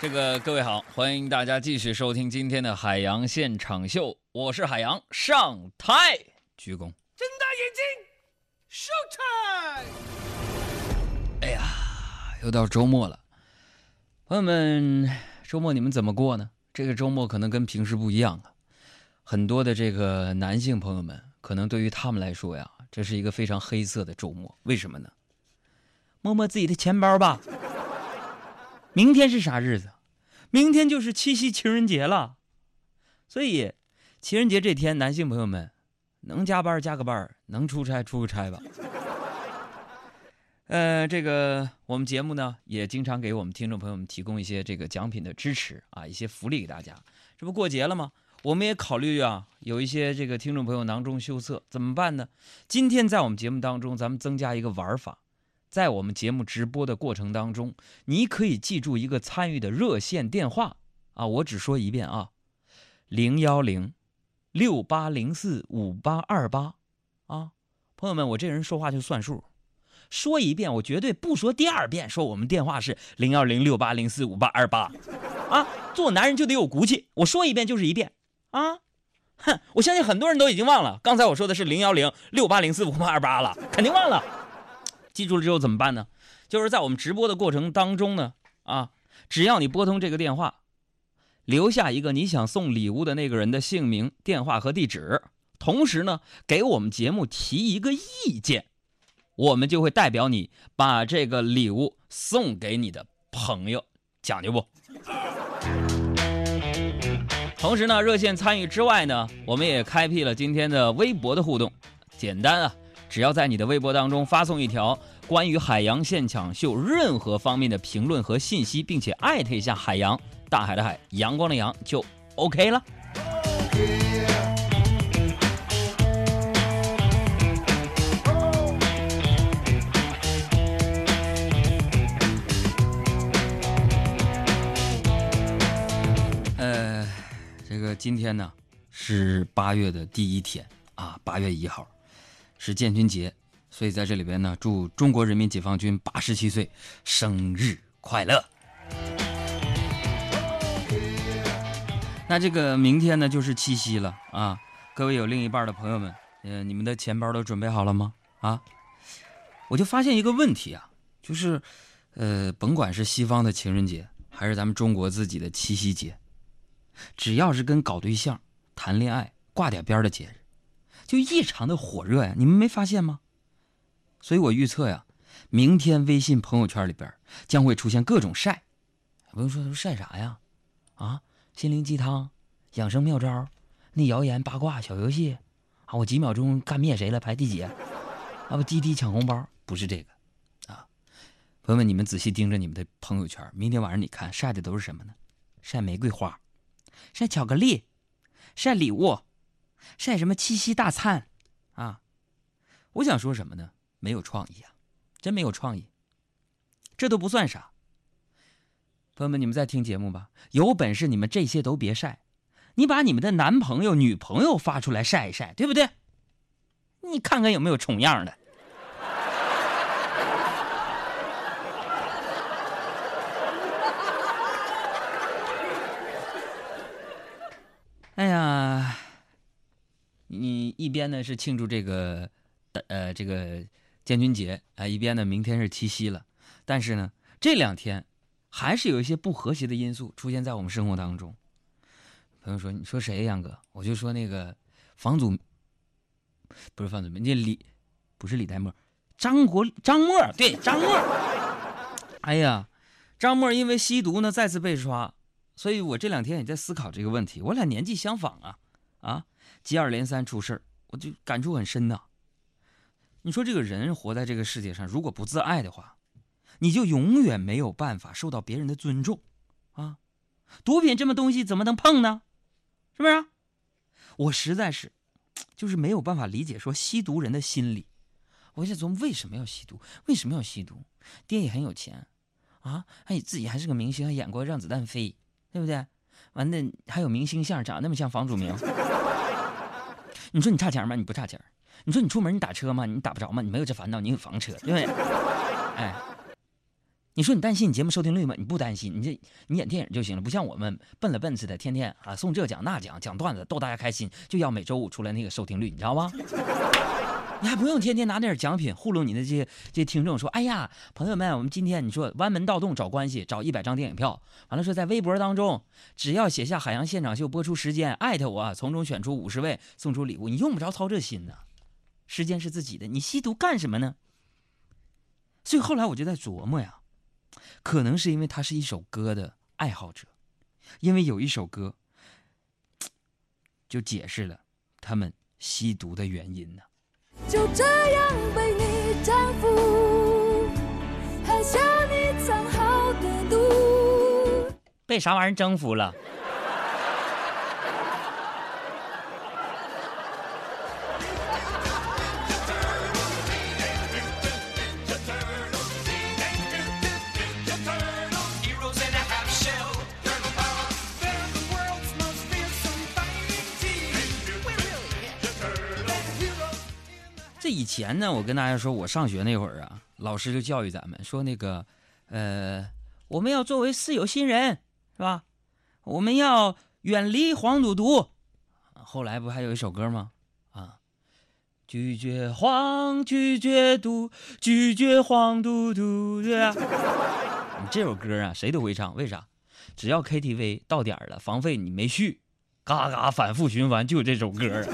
这个各位好，欢迎大家继续收听今天的海洋现场秀，我是海洋，上台鞠躬。睁大眼睛，show time！哎呀，又到周末了，朋友们，周末你们怎么过呢？这个周末可能跟平时不一样啊，很多的这个男性朋友们，可能对于他们来说呀，这是一个非常黑色的周末。为什么呢？摸摸自己的钱包吧。明天是啥日子？明天就是七夕情人节了，所以情人节这天，男性朋友们能加班加个班，能出差出个差吧。呃，这个我们节目呢，也经常给我们听众朋友们提供一些这个奖品的支持啊，一些福利给大家。这不过节了吗？我们也考虑啊，有一些这个听众朋友囊中羞涩，怎么办呢？今天在我们节目当中，咱们增加一个玩法。在我们节目直播的过程当中，你可以记住一个参与的热线电话。啊，我只说一遍啊，零幺零六八零四五八二八。啊，朋友们，我这人说话就算数，说一遍我绝对不说第二遍，说我们电话是零幺零六八零四五八二八。啊，做男人就得有骨气，我说一遍就是一遍。啊，哼，我相信很多人都已经忘了，刚才我说的是零幺零六八零四五八二八了，肯定忘了。记住了之后怎么办呢？就是在我们直播的过程当中呢，啊，只要你拨通这个电话，留下一个你想送礼物的那个人的姓名、电话和地址，同时呢，给我们节目提一个意见，我们就会代表你把这个礼物送给你的朋友，讲究不？同时呢，热线参与之外呢，我们也开辟了今天的微博的互动，简单啊。只要在你的微博当中发送一条关于海洋现场秀任何方面的评论和信息，并且艾特一下海洋，大海的海，阳光的阳，就 OK 了。呃，这个今天呢是八月的第一天啊，八月一号。是建军节，所以在这里边呢，祝中国人民解放军八十七岁生日快乐。那这个明天呢，就是七夕了啊！各位有另一半的朋友们，呃，你们的钱包都准备好了吗？啊，我就发现一个问题啊，就是，呃，甭管是西方的情人节，还是咱们中国自己的七夕节，只要是跟搞对象、谈恋爱挂点边的节日。就异常的火热呀，你们没发现吗？所以我预测呀，明天微信朋友圈里边将会出现各种晒，不用说都晒啥呀？啊，心灵鸡汤、养生妙招、那谣言八卦小游戏，啊，我几秒钟干灭谁了？排第几？啊不，滴滴抢红包不是这个，啊，朋友们，你们仔细盯着你们的朋友圈，明天晚上你看晒的都是什么呢？晒玫瑰花，晒巧克力，晒礼物。晒什么七夕大餐，啊！我想说什么呢？没有创意啊，真没有创意。这都不算啥。朋友们，你们在听节目吧？有本事你们这些都别晒，你把你们的男朋友、女朋友发出来晒一晒，对不对？你看看有没有重样的。哎呀！你一边呢是庆祝这个，呃，这个建军节啊，一边呢明天是七夕了。但是呢，这两天还是有一些不和谐的因素出现在我们生活当中。朋友说：“你说谁，杨哥？”我就说那个房祖，不是房祖名，那李，不是李代沫，张国张默，对张默。哎呀，张默因为吸毒呢再次被抓，所以我这两天也在思考这个问题。我俩年纪相仿啊，啊。接二连三出事，我就感触很深呐。你说这个人活在这个世界上，如果不自爱的话，你就永远没有办法受到别人的尊重啊！毒品这么东西怎么能碰呢？是不是？我实在是就是没有办法理解说吸毒人的心理。我在琢磨为什么要吸毒？为什么要吸毒？爹也很有钱啊，还自己还是个明星，还演过《让子弹飞》，对不对？完了还有明星相，长那么像房祖名。你说你差钱吗？你不差钱。你说你出门你打车吗？你打不着吗？你没有这烦恼，你有房车，对不对？哎，你说你担心你节目收听率吗？你不担心，你这你演电影就行了，不像我们笨了笨似的，天天啊送这奖那奖，讲段子逗大家开心，就要每周五出来那个收听率，你知道吗？你还不用天天拿点奖品糊弄你的这些这些听众，说哎呀，朋友们，我们今天你说弯门盗洞找关系，找一百张电影票，完了说在微博当中，只要写下海洋现场秀播出时间，艾特我，从中选出五十位送出礼物，你用不着操这心呢，时间是自己的，你吸毒干什么呢？所以后来我就在琢磨呀。可能是因为他是一首歌的爱好者，因为有一首歌，就解释了他们吸毒的原因呢。就这样被你征服，喝下你藏好的毒。被啥玩意征服了？以前呢，我跟大家说，我上学那会儿啊，老师就教育咱们说，那个，呃，我们要作为四有新人，是吧？我们要远离黄赌毒。后来不还有一首歌吗？啊，拒绝黄，拒绝赌，拒绝黄赌毒，对吧？你这首歌啊，谁都会唱，为啥？只要 KTV 到点了，房费你没续，嘎嘎反复循环，就这首歌。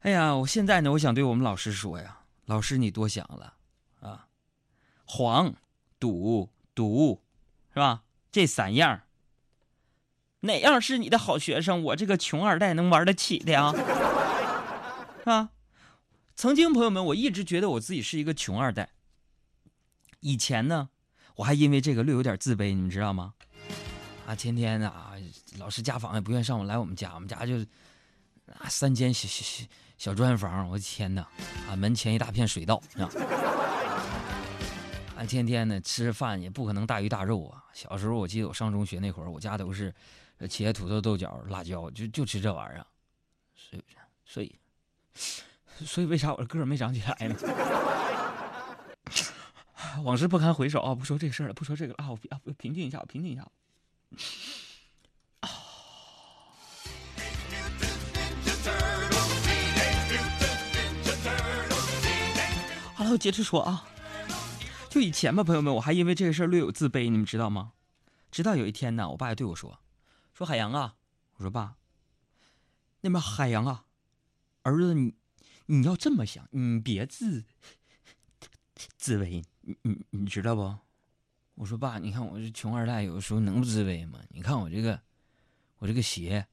哎呀，我现在呢，我想对我们老师说呀，老师你多想了，啊，黄、赌、毒，是吧？这三样，哪样是你的好学生？我这个穷二代能玩得起的呀？是 吧？曾经朋友们，我一直觉得我自己是一个穷二代。以前呢，我还因为这个略有点自卑，你们知道吗？啊，天天啊，老师家访也不愿意上我来我们家，我们家就啊三间小小小。砖房，我的天哪！啊，门前一大片水稻，啊，俺天天的吃饭也不可能大鱼大肉啊。小时候我记得我上中学那会儿，我家都是茄土豆、豆角、辣椒，就就吃这玩意儿。所以，所以，所以为啥我的个儿没长起来呢？往事不堪回首啊！不说这事儿了，不说这个了啊！我啊，平静一下，我平静一下。接着说啊，就以前吧，朋友们，我还因为这个事儿略有自卑，你们知道吗？直到有一天呢，我爸就对我说：“说海洋啊，我说爸，那边海洋啊，儿子你你要这么想，你别自自卑，你你你知道不？”我说爸，你看我这穷二代，有的时候能不自卑吗？你看我这个，我这个鞋，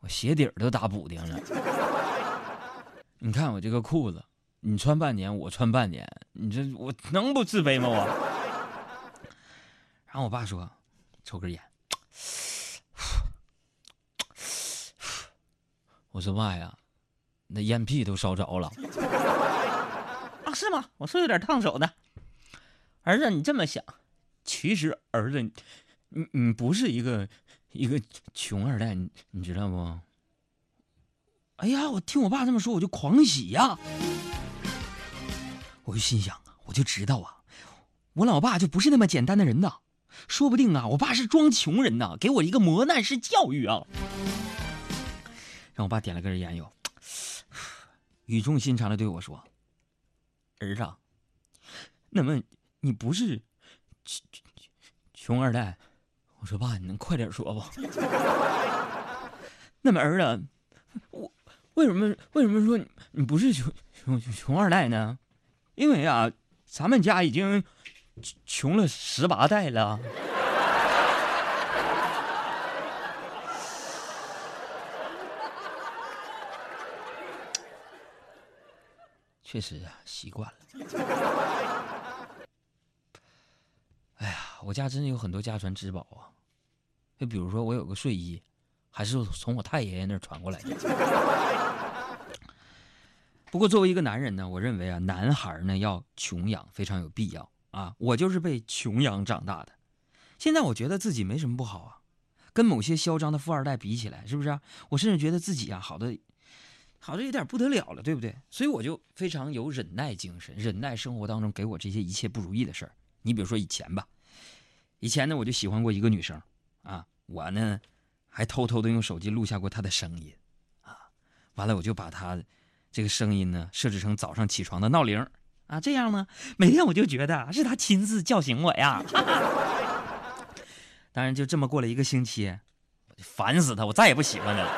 我鞋底儿都打补丁了，你看我这个裤子。你穿半年，我穿半年，你这我能不自卑吗？我。然后我爸说：“抽根烟。”我说：“妈呀，那烟屁都烧着了。”啊，是吗？我说有点烫手的。儿子，你这么想，其实儿子，你你不是一个一个穷二代，你你知道不？哎呀，我听我爸这么说，我就狂喜呀。我就心想啊，我就知道啊，我老爸就不是那么简单的人呐，说不定啊，我爸是装穷人呐，给我一个磨难式教育啊。让我爸点了根烟哟，语重心长的对我说：“儿子，那么你不是穷穷二代？”我说：“爸，你能快点说不？” 那么儿子，我为什么为什么说你你不是穷穷穷二代呢？因为啊，咱们家已经穷了十八代了。确实啊，习惯了。哎呀，我家真的有很多家传之宝啊！就比如说，我有个睡衣，还是从我太爷爷那儿传过来的。不过，作为一个男人呢，我认为啊，男孩呢要穷养非常有必要啊。我就是被穷养长大的，现在我觉得自己没什么不好啊，跟某些嚣张的富二代比起来，是不是啊？我甚至觉得自己啊，好的，好的有点不得了了，对不对？所以我就非常有忍耐精神，忍耐生活当中给我这些一切不如意的事儿。你比如说以前吧，以前呢我就喜欢过一个女生啊，我呢还偷偷的用手机录下过她的声音啊，完了我就把她这个声音呢设置成早上起床的闹铃啊，这样呢每天我就觉得是他亲自叫醒我呀。当然就这么过了一个星期，我就烦死他，我再也不喜欢他了。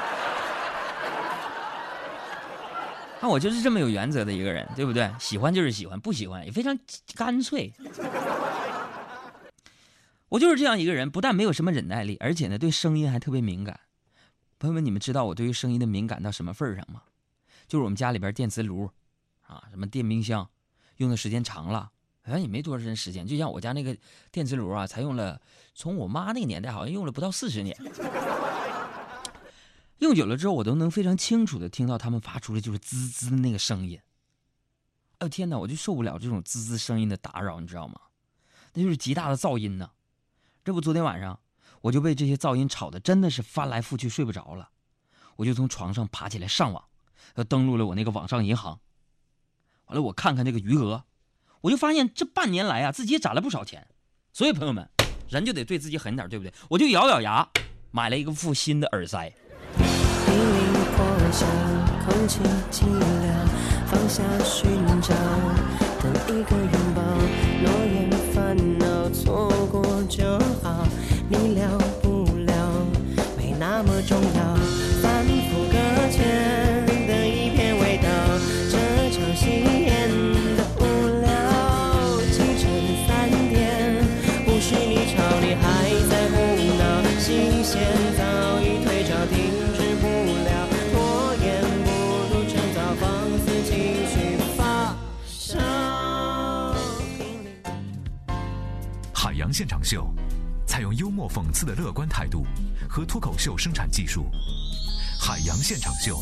那我就是这么有原则的一个人，对不对？喜欢就是喜欢，不喜欢也非常干脆。我就是这样一个人，不但没有什么忍耐力，而且呢，对声音还特别敏感。朋友们，你们知道我对于声音的敏感到什么份上吗？就是我们家里边电磁炉，啊，什么电冰箱，用的时间长了，好像也没多长时间。就像我家那个电磁炉啊，才用了，从我妈那个年代好像用了不到四十年。用久了之后，我都能非常清楚的听到他们发出的就是滋滋的那个声音。哎呦天哪，我就受不了这种滋滋声音的打扰，你知道吗？那就是极大的噪音呢。这不，昨天晚上我就被这些噪音吵得真的是翻来覆去睡不着了。我就从床上爬起来上网，他登录了我那个网上银行。完了，我看看这个余额，我就发现这半年来啊，自己也攒了不少钱。所以朋友们，人就得对自己狠点，对不对？我就咬咬牙买了一个副新的耳塞。一个拥抱，诺言烦恼，现场秀，采用幽默讽刺的乐观态度和脱口秀生产技术。海洋现场秀，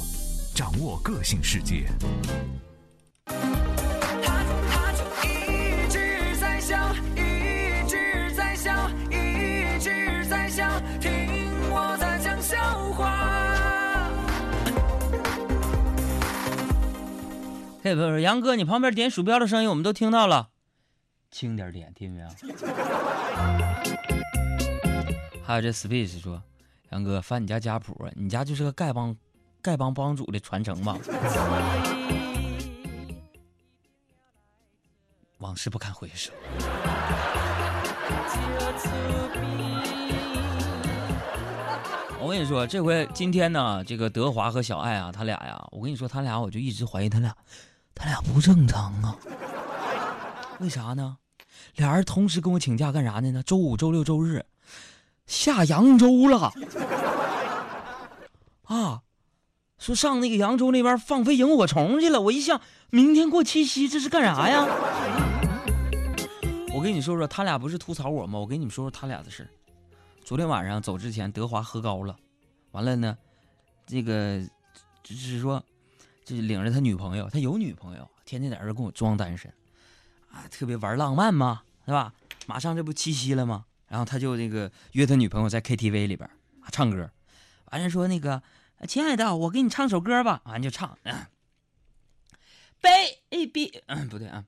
掌握个性世界。他他就一直在笑，一直在笑，一直在笑，听我在讲笑话。嘿，不是杨哥，你旁边点鼠标的声音我们都听到了，轻点点，听见没有？还有这 Space 说，杨哥翻你家家谱，你家就是个丐帮，丐帮帮主的传承吧？往事不堪回首。我跟你说，这回今天呢，这个德华和小爱啊，他俩呀，我跟你说，他俩我就一直怀疑他俩，他俩不正常啊。为啥呢？俩人同时跟我请假干啥呢？呢，周五、周六、周日下扬州了啊！说上那个扬州那边放飞萤火虫去了。我一想，明天过七夕，这是干啥呀？我跟你说说，他俩不是吐槽我吗？我跟你们说说他俩的事昨天晚上走之前，德华喝高了，完了呢，这个就是说，就领着他女朋友，他有女朋友，天天在这跟我装单身，啊，特别玩浪漫嘛，是吧？马上这不七夕了吗？然后他就那个约他女朋友在 KTV 里边啊唱歌，完了说那个亲爱的，我给你唱首歌吧，完就唱，啊、baby，嗯，不对啊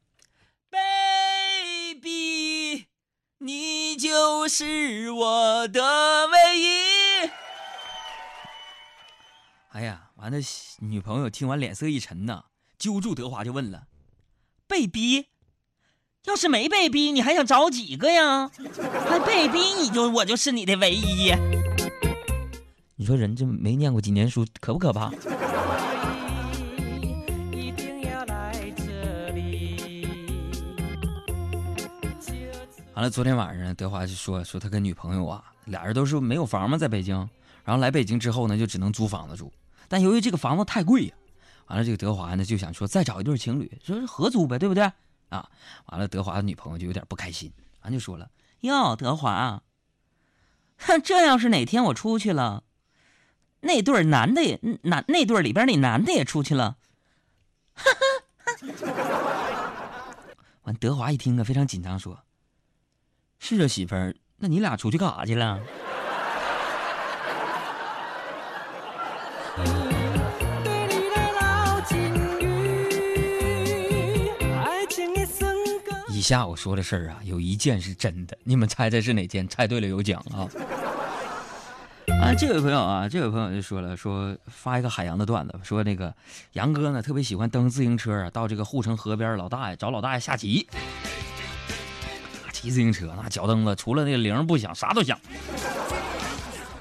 ，baby，你就是我的唯一。哎呀，完了，女朋友听完脸色一沉呐，揪住德华就问了：“被逼？要是没被逼，你还想找几个呀？还被逼，你就我就是你的唯一。”你说人这没念过几年书，可不可怕？完了，昨天晚上德华就说说他跟女朋友啊，俩人都是没有房嘛，在北京，然后来北京之后呢，就只能租房子住。但由于这个房子太贵呀，完了这个德华呢就想说再找一对情侣，说是合租呗，对不对？啊，完了德华的女朋友就有点不开心，完就说了：“哟，德华，哼，这要是哪天我出去了，那对男的也男那对里边那男的也出去了，哈哈 完德华一听啊，非常紧张，说。是啊，媳妇儿，那你俩出去干啥去了？下我说的事儿啊，有一件是真的，你们猜猜是哪件？猜对了有奖啊！啊，这位朋友啊，这位朋友就说了，说发一个海洋的段子，说那个杨哥呢特别喜欢蹬自行车啊，到这个护城河边，老大爷找老大爷下棋，骑自行车那脚蹬子除了那个铃不响，啥都响。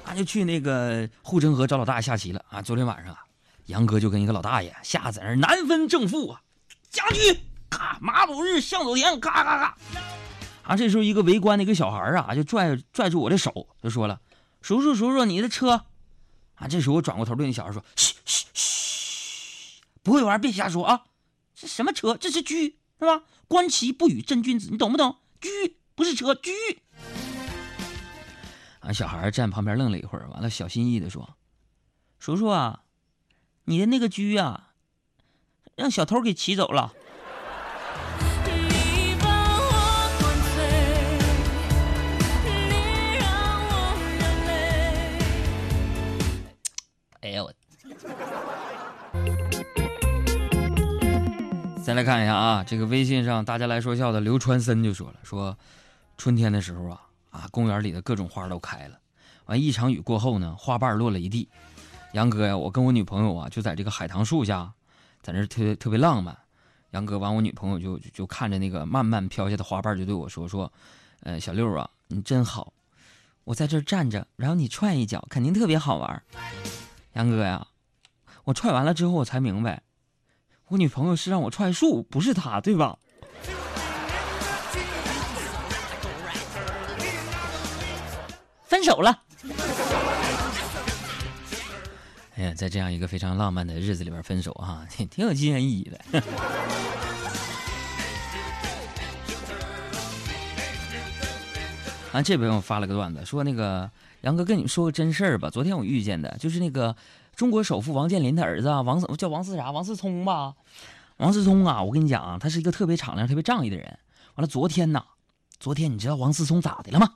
他就去那个护城河找老大爷下棋了啊！昨天晚上啊，杨哥就跟一个老大爷下在那难分正负啊，家驹咔马走日向走田，咔咔咔。啊，这时候一个围观的一个小孩啊，就拽拽住我的手，就说了。叔叔，叔叔，你的车，啊！这时候我转过头对那小孩说：“嘘嘘嘘，不会玩别瞎说啊！这什么车？这是车，是吧？观其不语真君子，你懂不懂？车不是车，车。”啊！小孩站旁边愣了一会儿，完了小心翼翼的说：“叔叔啊，你的那个车啊，让小偷给骑走了。”再来看一下啊，这个微信上大家来说笑的刘川森就说了，说春天的时候啊啊，公园里的各种花都开了，完一场雨过后呢，花瓣落了一地。杨哥呀，我跟我女朋友啊就在这个海棠树下，在那特别特别浪漫。杨哥完，我女朋友就就看着那个慢慢飘下的花瓣，就对我说说，呃，小六啊，你真好，我在这站着，然后你踹一脚，肯定特别好玩。杨哥呀。我踹完了之后，我才明白，我女朋友是让我踹树，不是她，对吧？分手了。哎呀，在这样一个非常浪漫的日子里边分手啊，挺挺有纪念意义的。啊，这边我发了个段子，说那个杨哥跟你说个真事儿吧。昨天我遇见的，就是那个。中国首富王健林的儿子啊，王叫王思啥？王思聪吧？王思聪啊，我跟你讲啊，他是一个特别敞亮、特别仗义的人。完了，昨天呐，昨天你知道王思聪咋的了吗？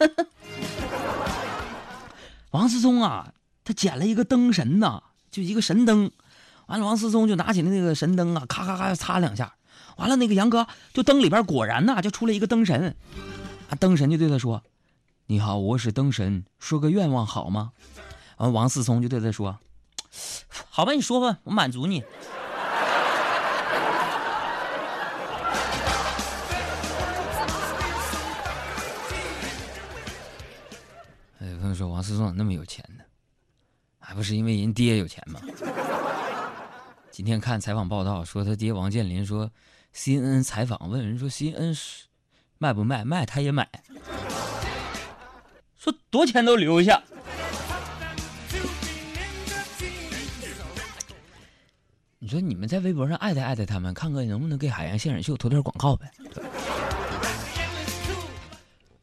王思聪啊，他捡了一个灯神呐，就一个神灯。完了，王思聪就拿起那个神灯啊，咔咔咔擦两下。完了，那个杨哥就灯里边果然呐，就出了一个灯神。啊，灯神就对他说。你好，我是灯神，说个愿望好吗？完，王思聪就对他说：“好吧，你说吧，我满足你。”哎，有朋友说王思聪怎么那么有钱呢？还不是因为人爹有钱吗？今天看采访报道说他爹王健林说，CNN 采访问人说 CNN 是卖不卖？卖他也买。说多钱都留下。你说你们在微博上艾特艾特他们，看看能不能给海洋现场秀投点广告呗？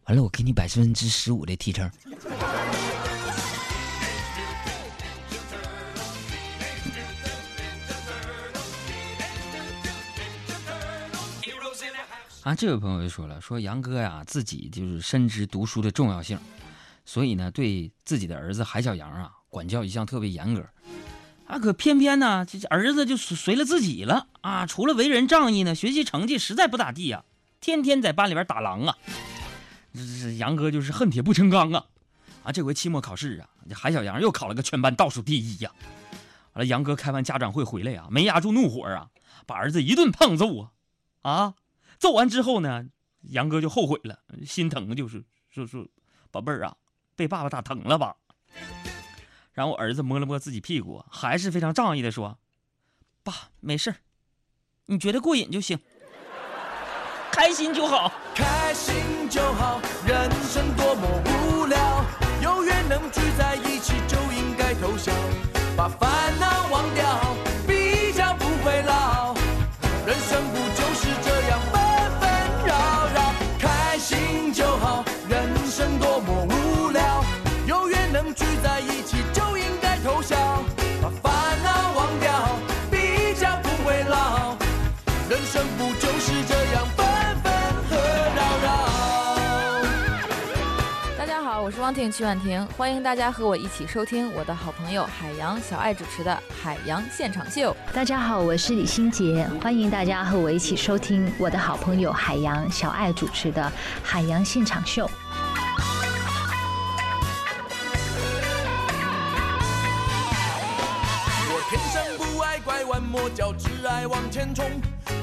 完了，我给你百分之十五的提成。啊，这位朋友就说了，说杨哥呀，自己就是深知读书的重要性。所以呢，对自己的儿子海小杨啊，管教一向特别严格，啊，可偏偏呢，这儿子就随了自己了啊。除了为人仗义呢，学习成绩实在不咋地呀，天天在班里边打狼啊。这这杨哥就是恨铁不成钢啊。啊，这回期末考试啊，这海小杨又考了个全班倒数第一呀。完了，杨哥开完家长会回来呀，没压住怒火啊，把儿子一顿胖揍啊。啊，揍完之后呢，杨哥就后悔了，心疼就是说说，宝贝儿啊。被爸爸打疼了吧？然后我儿子摸了摸自己屁股，还是非常仗义的说：“爸，没事你觉得过瘾就行，开心就好，开心就好。人生多么无聊，有缘能聚在一起就应该偷笑，把烦恼忘掉，比较不会老。人生不婷曲婉婷，欢迎大家和我一起收听我的好朋友海洋小爱主持的《海洋现场秀》。大家好，我是李心洁，欢迎大家和我一起收听我的好朋友海洋小爱主持的《海洋现场秀》。我天生不爱拐弯抹角，只爱往前冲。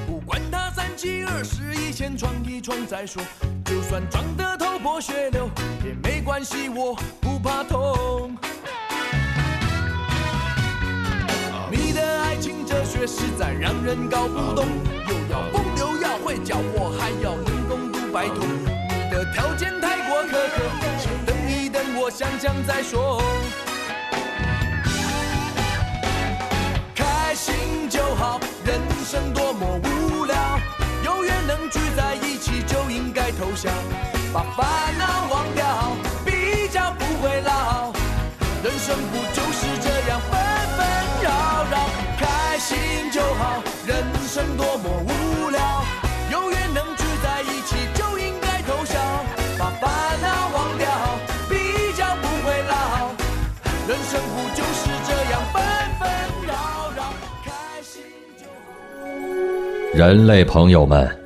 不管他三七二十一，先闯一闯再说。就算撞得头破血流也没关系，我不怕痛。你的爱情哲学实在让人搞不懂，又要风流要会叫我，还要能共度白头。你的条件太过苛刻，先等一等，我想想再说。开心就好，人生多，聚在一起就应该偷笑，把烦恼忘掉，比较不会老。人生不就是这样纷纷扰扰？开心就好，人生多么无聊，有缘能聚在一起就应该偷笑，把烦恼忘掉，比较不会老。人生不就是这样纷纷扰扰？开心就好。人类朋友们，